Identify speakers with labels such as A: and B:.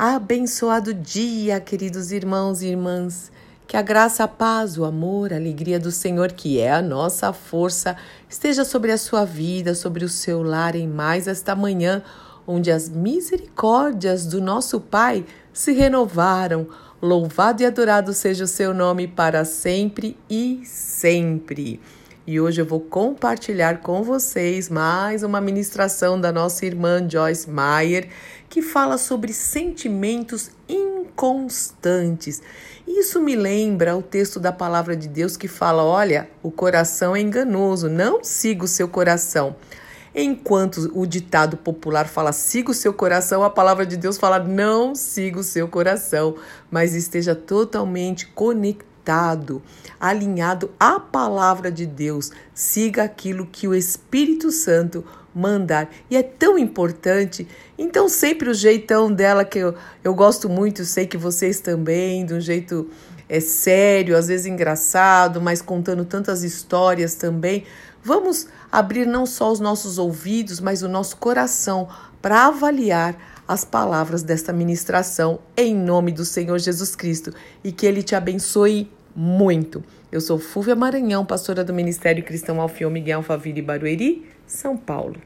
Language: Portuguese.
A: Abençoado dia, queridos irmãos e irmãs. Que a graça, a paz, o amor, a alegria do Senhor, que é a nossa força, esteja sobre a sua vida, sobre o seu lar em mais esta manhã, onde as misericórdias do nosso Pai se renovaram. Louvado e adorado seja o seu nome para sempre e sempre. E hoje eu vou compartilhar com vocês mais uma ministração da nossa irmã Joyce Meyer, que fala sobre sentimentos inconstantes. Isso me lembra o texto da palavra de Deus que fala: olha, o coração é enganoso, não siga o seu coração. Enquanto o ditado popular fala siga o seu coração, a palavra de Deus fala não siga o seu coração, mas esteja totalmente conectado conectado, alinhado à palavra de Deus. Siga aquilo que o Espírito Santo mandar. E é tão importante. Então, sempre o jeitão dela, que eu, eu gosto muito, sei que vocês também, de um jeito é sério, às vezes engraçado, mas contando tantas histórias também. Vamos abrir não só os nossos ouvidos, mas o nosso coração para avaliar as palavras desta ministração em nome do Senhor Jesus Cristo e que ele te abençoe muito. Eu sou Fúvia Maranhão, pastora do Ministério Cristão Alfião Miguel Faville Barueri, São Paulo.